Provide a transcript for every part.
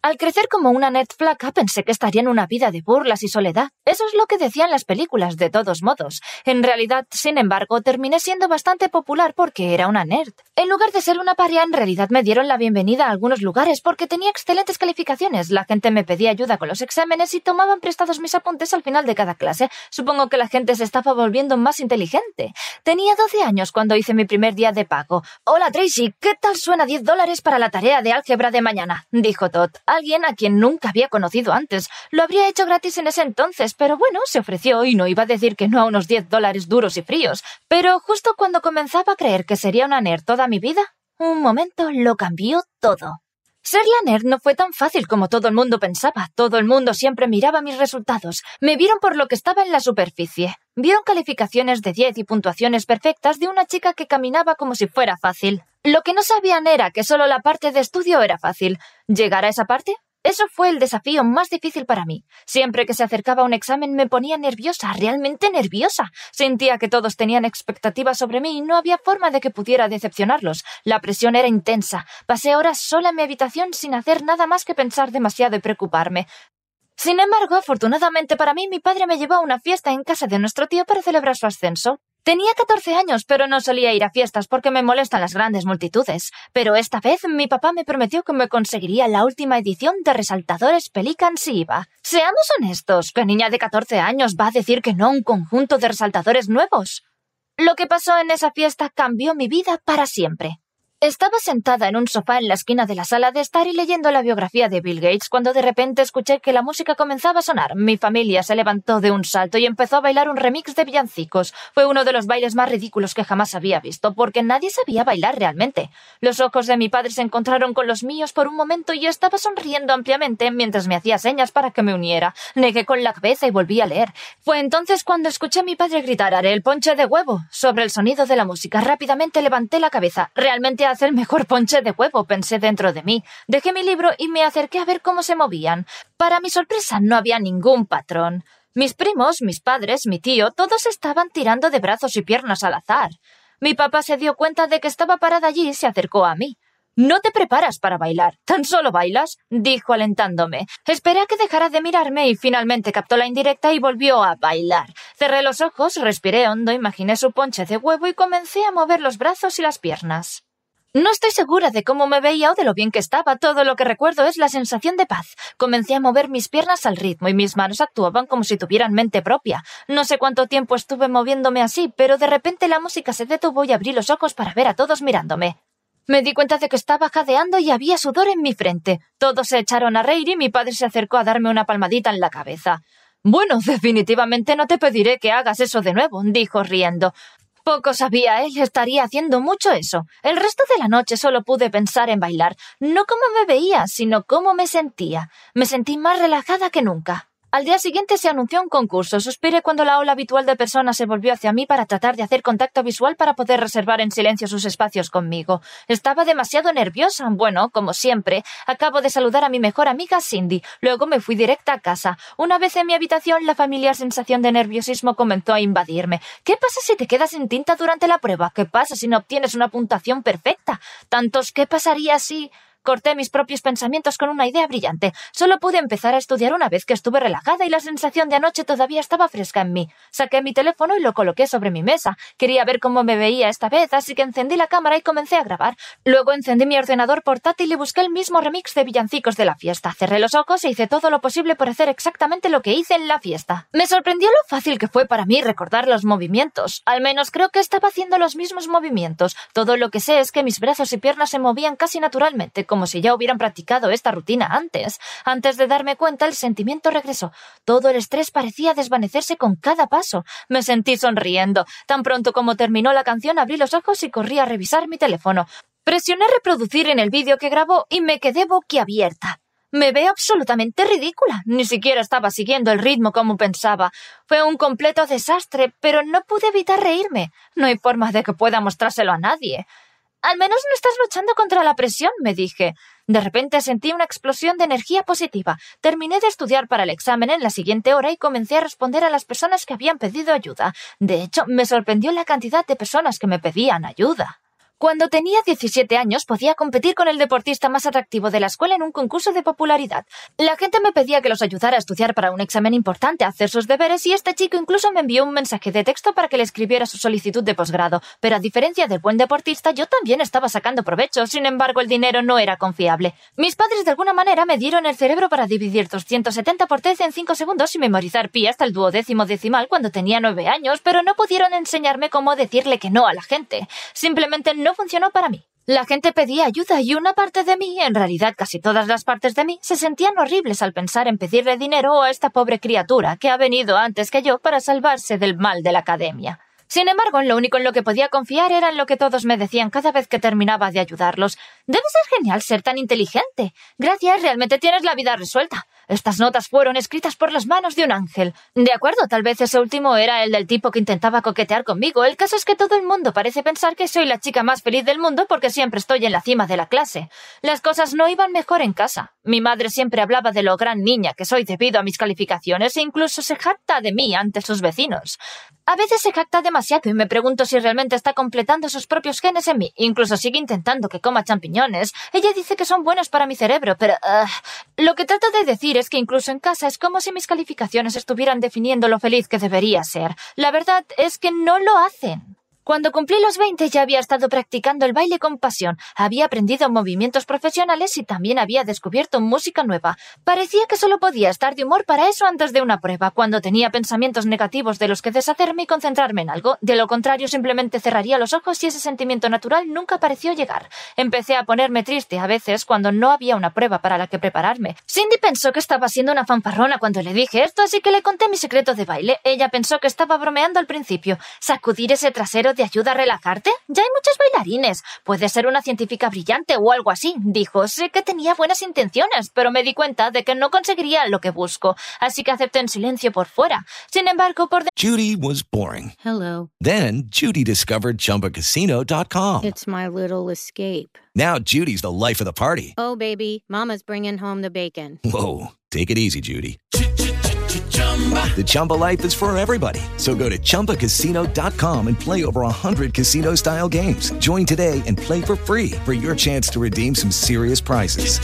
Al crecer como una nerd flaca pensé que estaría en una vida de burlas y soledad. Eso es lo que decían las películas, de todos modos. En realidad, sin embargo, terminé siendo bastante popular porque era una nerd. En lugar de ser una paria, en realidad me dieron la bienvenida a algunos lugares porque tenía excelentes calificaciones. La gente me pedía ayuda con los exámenes y tomaban prestados mis apuntes al final de cada clase. Supongo que la gente se estaba volviendo más inteligente. Tenía 12 años cuando hice mi primer día de pago. Hola Tracy, ¿qué tal suena 10 dólares para la tarea de álgebra de mañana? dijo Todd alguien a quien nunca había conocido antes. Lo habría hecho gratis en ese entonces, pero bueno, se ofreció y no iba a decir que no a unos diez dólares duros y fríos. Pero justo cuando comenzaba a creer que sería una nerd toda mi vida, un momento lo cambió todo. Ser la nerd no fue tan fácil como todo el mundo pensaba. Todo el mundo siempre miraba mis resultados. Me vieron por lo que estaba en la superficie. Vieron calificaciones de 10 y puntuaciones perfectas de una chica que caminaba como si fuera fácil. Lo que no sabían era que solo la parte de estudio era fácil. ¿Llegar a esa parte? Eso fue el desafío más difícil para mí. Siempre que se acercaba un examen me ponía nerviosa, realmente nerviosa. Sentía que todos tenían expectativas sobre mí y no había forma de que pudiera decepcionarlos. La presión era intensa. Pasé horas sola en mi habitación sin hacer nada más que pensar demasiado y preocuparme. Sin embargo, afortunadamente para mí, mi padre me llevó a una fiesta en casa de nuestro tío para celebrar su ascenso. Tenía 14 años, pero no solía ir a fiestas porque me molestan las grandes multitudes. Pero esta vez mi papá me prometió que me conseguiría la última edición de Resaltadores Pelican si iba. Seamos honestos, ¿qué niña de 14 años va a decir que no a un conjunto de resaltadores nuevos? Lo que pasó en esa fiesta cambió mi vida para siempre. Estaba sentada en un sofá en la esquina de la sala de estar y leyendo la biografía de Bill Gates cuando de repente escuché que la música comenzaba a sonar. Mi familia se levantó de un salto y empezó a bailar un remix de villancicos. Fue uno de los bailes más ridículos que jamás había visto, porque nadie sabía bailar realmente. Los ojos de mi padre se encontraron con los míos por un momento y estaba sonriendo ampliamente mientras me hacía señas para que me uniera. Negué con la cabeza y volví a leer. Fue entonces cuando escuché a mi padre gritar haré el ponche de huevo. Sobre el sonido de la música rápidamente levanté la cabeza. Realmente hace el mejor ponche de huevo, pensé dentro de mí. Dejé mi libro y me acerqué a ver cómo se movían. Para mi sorpresa no había ningún patrón. Mis primos, mis padres, mi tío, todos estaban tirando de brazos y piernas al azar. Mi papá se dio cuenta de que estaba parada allí y se acercó a mí. No te preparas para bailar, tan solo bailas, dijo alentándome. Esperé a que dejara de mirarme y finalmente captó la indirecta y volvió a bailar. Cerré los ojos, respiré hondo, imaginé su ponche de huevo y comencé a mover los brazos y las piernas. No estoy segura de cómo me veía o de lo bien que estaba. Todo lo que recuerdo es la sensación de paz. Comencé a mover mis piernas al ritmo y mis manos actuaban como si tuvieran mente propia. No sé cuánto tiempo estuve moviéndome así, pero de repente la música se detuvo y abrí los ojos para ver a todos mirándome. Me di cuenta de que estaba jadeando y había sudor en mi frente. Todos se echaron a reír y mi padre se acercó a darme una palmadita en la cabeza. Bueno, definitivamente no te pediré que hagas eso de nuevo, dijo riendo. Poco sabía él, estaría haciendo mucho eso. El resto de la noche solo pude pensar en bailar, no cómo me veía, sino cómo me sentía. Me sentí más relajada que nunca. Al día siguiente se anunció un concurso. Suspiré cuando la ola habitual de personas se volvió hacia mí para tratar de hacer contacto visual para poder reservar en silencio sus espacios conmigo. Estaba demasiado nerviosa. Bueno, como siempre, acabo de saludar a mi mejor amiga Cindy. Luego me fui directa a casa. Una vez en mi habitación, la familiar sensación de nerviosismo comenzó a invadirme. ¿Qué pasa si te quedas en tinta durante la prueba? ¿Qué pasa si no obtienes una puntuación perfecta? Tantos ¿qué pasaría si... Corté mis propios pensamientos con una idea brillante. Solo pude empezar a estudiar una vez que estuve relajada y la sensación de anoche todavía estaba fresca en mí. Saqué mi teléfono y lo coloqué sobre mi mesa. Quería ver cómo me veía esta vez, así que encendí la cámara y comencé a grabar. Luego encendí mi ordenador portátil y busqué el mismo remix de villancicos de la fiesta. Cerré los ojos e hice todo lo posible por hacer exactamente lo que hice en la fiesta. Me sorprendió lo fácil que fue para mí recordar los movimientos. Al menos creo que estaba haciendo los mismos movimientos. Todo lo que sé es que mis brazos y piernas se movían casi naturalmente, como si ya hubieran practicado esta rutina antes. Antes de darme cuenta, el sentimiento regresó. Todo el estrés parecía desvanecerse con cada paso. Me sentí sonriendo. Tan pronto como terminó la canción, abrí los ojos y corrí a revisar mi teléfono. Presioné reproducir en el vídeo que grabó y me quedé boquiabierta. Me veo absolutamente ridícula. Ni siquiera estaba siguiendo el ritmo como pensaba. Fue un completo desastre, pero no pude evitar reírme. No hay forma de que pueda mostrárselo a nadie. Al menos no estás luchando contra la presión, me dije. De repente sentí una explosión de energía positiva. Terminé de estudiar para el examen en la siguiente hora y comencé a responder a las personas que habían pedido ayuda. De hecho, me sorprendió la cantidad de personas que me pedían ayuda. Cuando tenía 17 años podía competir con el deportista más atractivo de la escuela en un concurso de popularidad. La gente me pedía que los ayudara a estudiar para un examen importante, a hacer sus deberes y este chico incluso me envió un mensaje de texto para que le escribiera su solicitud de posgrado. Pero a diferencia del buen deportista, yo también estaba sacando provecho, sin embargo el dinero no era confiable. Mis padres de alguna manera me dieron el cerebro para dividir 270 por 13 en 5 segundos y memorizar pi hasta el duodécimo decimal cuando tenía 9 años, pero no pudieron enseñarme cómo decirle que no a la gente. Simplemente no funcionó para mí. La gente pedía ayuda y una parte de mí, en realidad casi todas las partes de mí, se sentían horribles al pensar en pedirle dinero a esta pobre criatura que ha venido antes que yo para salvarse del mal de la academia. Sin embargo, lo único en lo que podía confiar era en lo que todos me decían cada vez que terminaba de ayudarlos. Debe ser genial ser tan inteligente. Gracias, realmente tienes la vida resuelta. Estas notas fueron escritas por las manos de un ángel. De acuerdo, tal vez ese último era el del tipo que intentaba coquetear conmigo. El caso es que todo el mundo parece pensar que soy la chica más feliz del mundo porque siempre estoy en la cima de la clase. Las cosas no iban mejor en casa. Mi madre siempre hablaba de lo gran niña que soy debido a mis calificaciones e incluso se jacta de mí ante sus vecinos. A veces se jacta demasiado y me pregunto si realmente está completando sus propios genes en mí. Incluso sigue intentando que coma champiñones. Ella dice que son buenos para mi cerebro, pero... ah, lo que trato de decir es que incluso en casa es como si mis calificaciones estuvieran definiendo lo feliz que debería ser. La verdad es que no lo hacen. Cuando cumplí los 20 ya había estado practicando el baile con pasión, había aprendido movimientos profesionales y también había descubierto música nueva. Parecía que solo podía estar de humor para eso antes de una prueba, cuando tenía pensamientos negativos de los que deshacerme y concentrarme en algo. De lo contrario, simplemente cerraría los ojos y ese sentimiento natural nunca pareció llegar. Empecé a ponerme triste a veces cuando no había una prueba para la que prepararme. Cindy pensó que estaba siendo una fanfarrona cuando le dije esto, así que le conté mi secreto de baile. Ella pensó que estaba bromeando al principio. ¿Sacudir ese trasero te ayuda a relajarte? Ya hay muchos bailarines. Puede ser una científica brillante o algo así, dijo. Sé que tenía buenas intenciones, pero me di cuenta de que no conseguiría lo que busco, así que acepté en silencio por fuera. Sin embargo, por Judy was boring. Hello. Then Judy discovered ChumbaCasino.com. It's my little escape. Now Judy's the life of the party. Oh, baby, Mama's bringing home the bacon. Whoa, take it easy, Judy. The Chumba life is for everybody. So go to ChumbaCasino.com and play over 100 casino style games. Join today and play for free for your chance to redeem some serious prizes.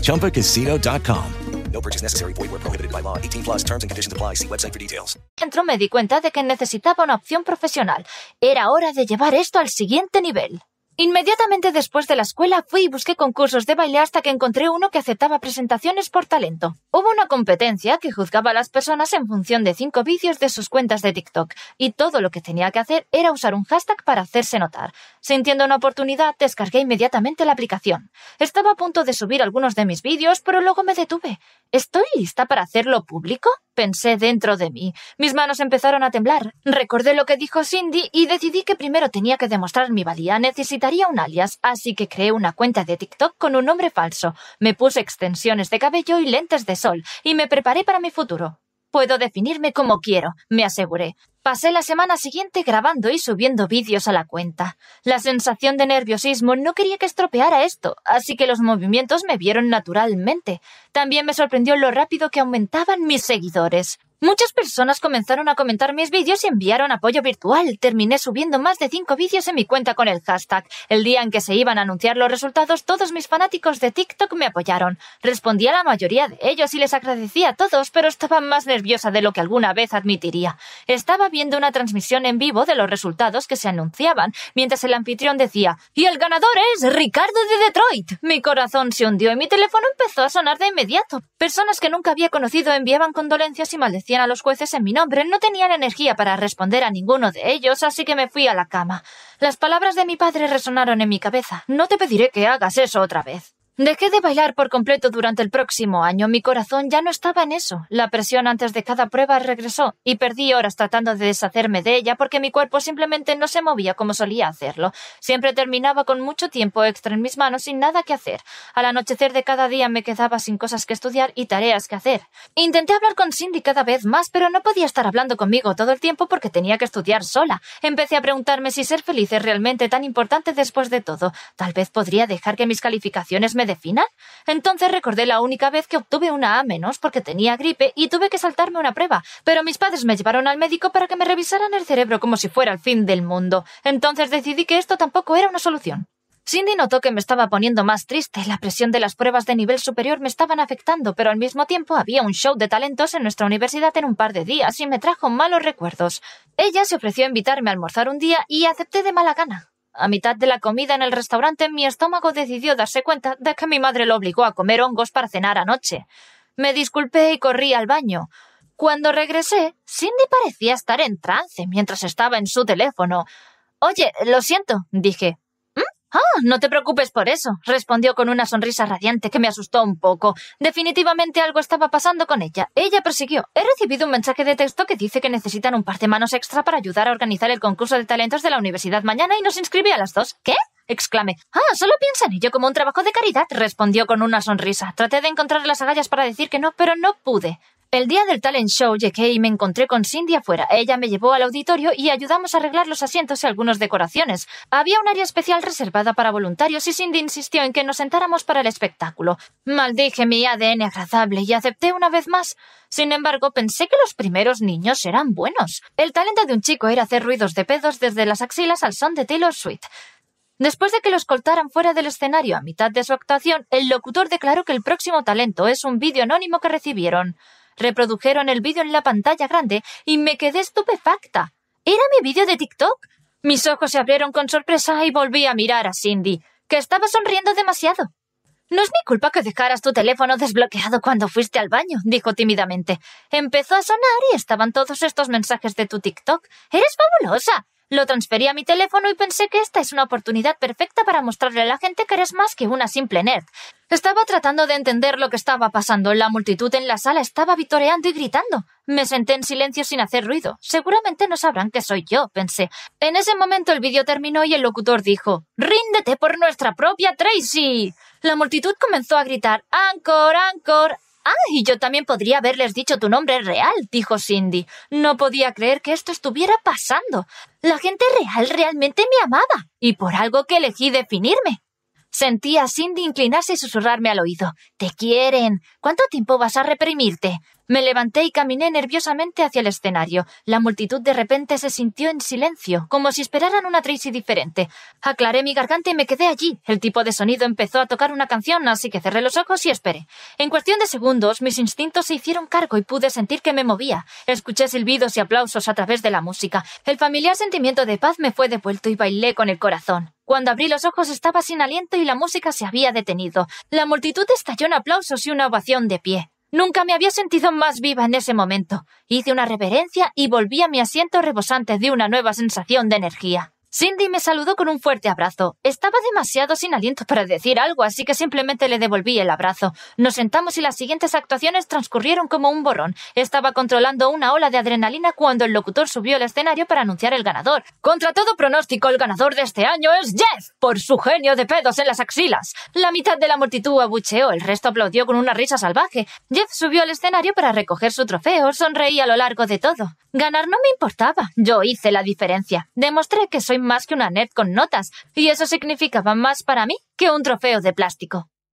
ChumbaCasino.com. No purchase necessary. Void where prohibited by law. 18 plus terms and conditions apply. See website for details. dentro me di cuenta de que necesitaba una opción profesional. Era hora de llevar esto al siguiente nivel. Inmediatamente después de la escuela fui y busqué concursos de baile hasta que encontré uno que aceptaba presentaciones por talento. Hubo una competencia que juzgaba a las personas en función de cinco vídeos de sus cuentas de TikTok, y todo lo que tenía que hacer era usar un hashtag para hacerse notar. Sintiendo una oportunidad, descargué inmediatamente la aplicación. Estaba a punto de subir algunos de mis vídeos, pero luego me detuve. ¿Estoy lista para hacerlo público? Pensé dentro de mí. Mis manos empezaron a temblar. Recordé lo que dijo Cindy y decidí que primero tenía que demostrar mi valía. Necesitaría un alias, así que creé una cuenta de TikTok con un nombre falso. Me puse extensiones de cabello y lentes de sol, y me preparé para mi futuro. Puedo definirme como quiero, me aseguré. Pasé la semana siguiente grabando y subiendo vídeos a la cuenta. La sensación de nerviosismo no quería que estropeara esto, así que los movimientos me vieron naturalmente. También me sorprendió lo rápido que aumentaban mis seguidores. Muchas personas comenzaron a comentar mis vídeos y enviaron apoyo virtual. Terminé subiendo más de 5 vídeos en mi cuenta con el hashtag. El día en que se iban a anunciar los resultados, todos mis fanáticos de TikTok me apoyaron. Respondí a la mayoría de ellos y les agradecí a todos, pero estaba más nerviosa de lo que alguna vez admitiría. Estaba viendo una transmisión en vivo de los resultados que se anunciaban, mientras el anfitrión decía, y el ganador es Ricardo de Detroit. Mi corazón se hundió y mi teléfono empezó a sonar de inmediato. Personas que nunca había conocido enviaban condolencias y a los jueces en mi nombre, no tenían energía para responder a ninguno de ellos, así que me fui a la cama. Las palabras de mi padre resonaron en mi cabeza. No te pediré que hagas eso otra vez. Dejé de bailar por completo durante el próximo año. Mi corazón ya no estaba en eso. La presión antes de cada prueba regresó y perdí horas tratando de deshacerme de ella porque mi cuerpo simplemente no se movía como solía hacerlo. Siempre terminaba con mucho tiempo extra en mis manos sin nada que hacer. Al anochecer de cada día me quedaba sin cosas que estudiar y tareas que hacer. Intenté hablar con Cindy cada vez más, pero no podía estar hablando conmigo todo el tiempo porque tenía que estudiar sola. Empecé a preguntarme si ser feliz es realmente tan importante después de todo. Tal vez podría dejar que mis calificaciones me final. Entonces recordé la única vez que obtuve una A menos porque tenía gripe y tuve que saltarme una prueba, pero mis padres me llevaron al médico para que me revisaran el cerebro como si fuera el fin del mundo. Entonces decidí que esto tampoco era una solución. Cindy notó que me estaba poniendo más triste. La presión de las pruebas de nivel superior me estaban afectando, pero al mismo tiempo había un show de talentos en nuestra universidad en un par de días y me trajo malos recuerdos. Ella se ofreció a invitarme a almorzar un día y acepté de mala gana. A mitad de la comida en el restaurante, mi estómago decidió darse cuenta de que mi madre lo obligó a comer hongos para cenar anoche. Me disculpé y corrí al baño. Cuando regresé, Cindy parecía estar en trance mientras estaba en su teléfono. Oye, lo siento, dije. Ah, no te preocupes por eso, respondió con una sonrisa radiante que me asustó un poco. Definitivamente algo estaba pasando con ella. Ella prosiguió. He recibido un mensaje de texto que dice que necesitan un par de manos extra para ayudar a organizar el concurso de talentos de la universidad mañana y nos inscribí a las dos. ¿Qué? exclamé. Ah, solo piensa en ello como un trabajo de caridad, respondió con una sonrisa. Traté de encontrar las agallas para decir que no, pero no pude. El día del talent show llegué y me encontré con Cindy afuera. Ella me llevó al auditorio y ayudamos a arreglar los asientos y algunas decoraciones. Había un área especial reservada para voluntarios y Cindy insistió en que nos sentáramos para el espectáculo. Maldije mi ADN agradable y acepté una vez más. Sin embargo, pensé que los primeros niños eran buenos. El talento de un chico era hacer ruidos de pedos desde las axilas al son de Taylor Swift. Después de que lo escoltaran fuera del escenario a mitad de su actuación, el locutor declaró que el próximo talento es un vídeo anónimo que recibieron. Reprodujeron el vídeo en la pantalla grande y me quedé estupefacta. ¿Era mi vídeo de TikTok? Mis ojos se abrieron con sorpresa y volví a mirar a Cindy, que estaba sonriendo demasiado. No es mi culpa que dejaras tu teléfono desbloqueado cuando fuiste al baño, dijo tímidamente. Empezó a sonar y estaban todos estos mensajes de tu TikTok. Eres fabulosa. Lo transferí a mi teléfono y pensé que esta es una oportunidad perfecta para mostrarle a la gente que eres más que una simple nerd. Estaba tratando de entender lo que estaba pasando. La multitud en la sala estaba vitoreando y gritando. Me senté en silencio sin hacer ruido. Seguramente no sabrán que soy yo, pensé. En ese momento el vídeo terminó y el locutor dijo Ríndete por nuestra propia Tracy. La multitud comenzó a gritar Ancor, Ancor, Ah, y yo también podría haberles dicho tu nombre real, dijo Cindy. No podía creer que esto estuviera pasando. La gente real realmente me amaba, y por algo que elegí definirme. Sentí a Cindy inclinarse y susurrarme al oído. Te quieren. ¿Cuánto tiempo vas a reprimirte? Me levanté y caminé nerviosamente hacia el escenario. La multitud de repente se sintió en silencio, como si esperaran una Tracy diferente. Aclaré mi garganta y me quedé allí. El tipo de sonido empezó a tocar una canción, así que cerré los ojos y esperé. En cuestión de segundos, mis instintos se hicieron cargo y pude sentir que me movía. Escuché silbidos y aplausos a través de la música. El familiar sentimiento de paz me fue devuelto y bailé con el corazón. Cuando abrí los ojos estaba sin aliento y la música se había detenido. La multitud estalló en aplausos y una ovación de pie. Nunca me había sentido más viva en ese momento. Hice una reverencia y volví a mi asiento rebosante de una nueva sensación de energía. Cindy me saludó con un fuerte abrazo. Estaba demasiado sin aliento para decir algo, así que simplemente le devolví el abrazo. Nos sentamos y las siguientes actuaciones transcurrieron como un borrón. Estaba controlando una ola de adrenalina cuando el locutor subió al escenario para anunciar el ganador. Contra todo pronóstico, el ganador de este año es Jeff, por su genio de pedos en las axilas. La mitad de la multitud abucheó, el resto aplaudió con una risa salvaje. Jeff subió al escenario para recoger su trofeo, sonreí a lo largo de todo. Ganar no me importaba, yo hice la diferencia. Demostré que soy más que una nerd con notas, y eso significaba más para mí que un trofeo de plástico.